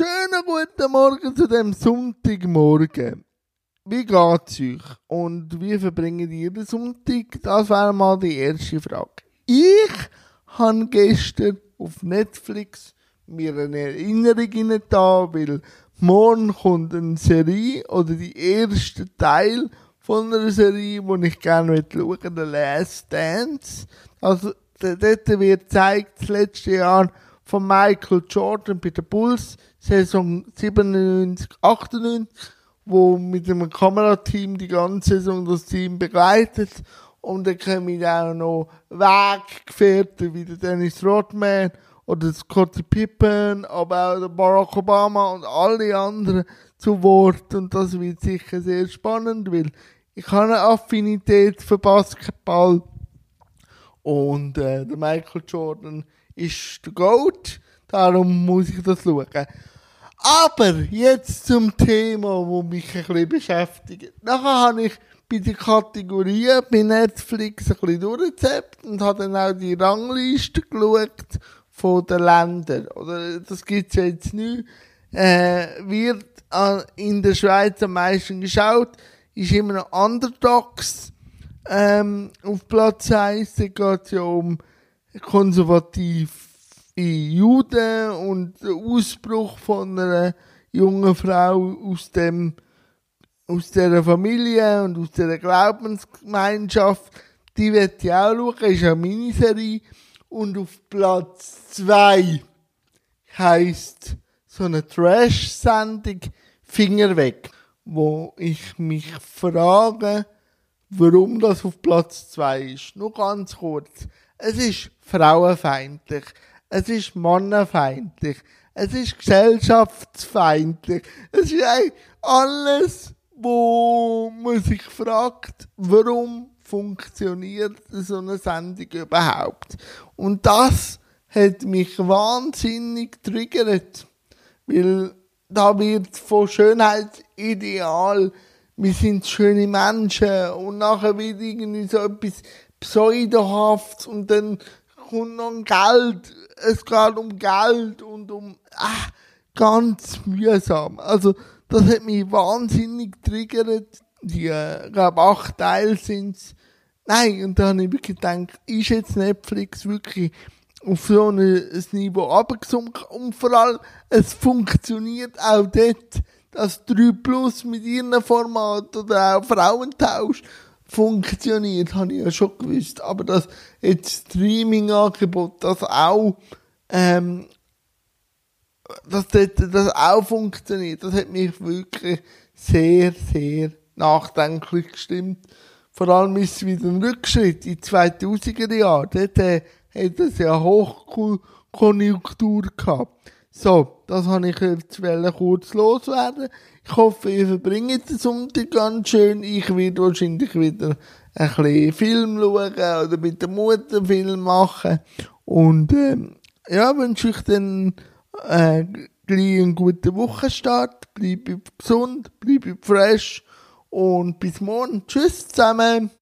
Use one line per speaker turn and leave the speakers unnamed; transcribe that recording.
schönen guten Morgen zu dem Sonntagmorgen. Wie geht's euch? Und wie verbringt ihr den Sonntag? Das wäre mal die erste Frage. Ich habe gestern auf Netflix mir eine Erinnerung da, weil morgen kommt eine Serie oder die erste Teil von einer Serie, die ich gerne schauen möchte, The Last Dance. Also, dort wird gezeigt, das letzte Jahr von Michael Jordan bei den Bulls, Saison 97, 98, wo mit einem Kamerateam die ganze Saison das Team begleitet. Und dann kommen auch noch Weggefährten wie der Dennis Rodman oder Scottie Pippen, aber auch Barack Obama und alle anderen zu Wort. Und das wird sicher sehr spannend, weil ich habe eine Affinität für Basketball. Und äh, der Michael Jordan ist der Goat. Darum muss ich das schauen. Aber jetzt zum Thema, wo mich ein bisschen beschäftigt. Nachher habe ich bei den Kategorien bei Netflix ein bisschen durchgezappt und habe dann auch die Rangliste geschaut von den Ländern. Oder, das gibt's ja jetzt nicht. Äh, wird in der Schweiz am meisten geschaut, ist immer noch Underdogs, ähm, auf Platz 1. Da geht es ja um konservative Juden und den Ausbruch von einer jungen Frau aus dem aus dieser Familie und aus dieser Glaubensgemeinschaft, die wird ich auch schauen, ist eine Miniserie. Und auf Platz 2 heisst so eine Trash-Sendung Finger weg, wo ich mich frage, warum das auf Platz 2 ist. Nur ganz kurz. Es ist frauenfeindlich. Es ist mannenfeindlich. Es ist gesellschaftsfeindlich. Es ist alles, wo man sich fragt, warum funktioniert so eine Sendung überhaupt? Und das hat mich wahnsinnig triggert, weil da wird von Schönheitsideal, wir sind schöne Menschen und nachher wird irgendwie so etwas pseudohaft und dann kommt noch Geld. Es geht um Geld und um ah, ganz mühsam. Also das hat mich wahnsinnig triggert. Die, äh, glaube acht Teile sind's. Nein, und da habe ich wirklich gedacht, ist jetzt Netflix wirklich auf so ein Niveau abgesunken und vor allem, es funktioniert auch dort, dass 3 Plus mit ihren Format oder auch Frauentausch funktioniert, habe ich ja schon gewusst. Aber dass jetzt Streaming-Angebot das auch, ähm, dass das, das auch funktioniert, das hat mich wirklich sehr, sehr nachdenklich gestimmt. Vor allem ist es wieder ein Rückschritt in 2000er Jahren. Dort äh, hat es ja Hochkonjunktur gehabt. So, das habe ich jetzt kurz loswerden. Ich hoffe, ihr verbringt den Sonntag ganz schön. Ich werde wahrscheinlich wieder ein bisschen Film schauen oder mit der Mutter Film machen. Und ähm, ja, wünsche ich dann äh, gleich einen guten Wochenstart. Bleibe gesund, bleibe fresh und bis morgen. Tschüss zusammen.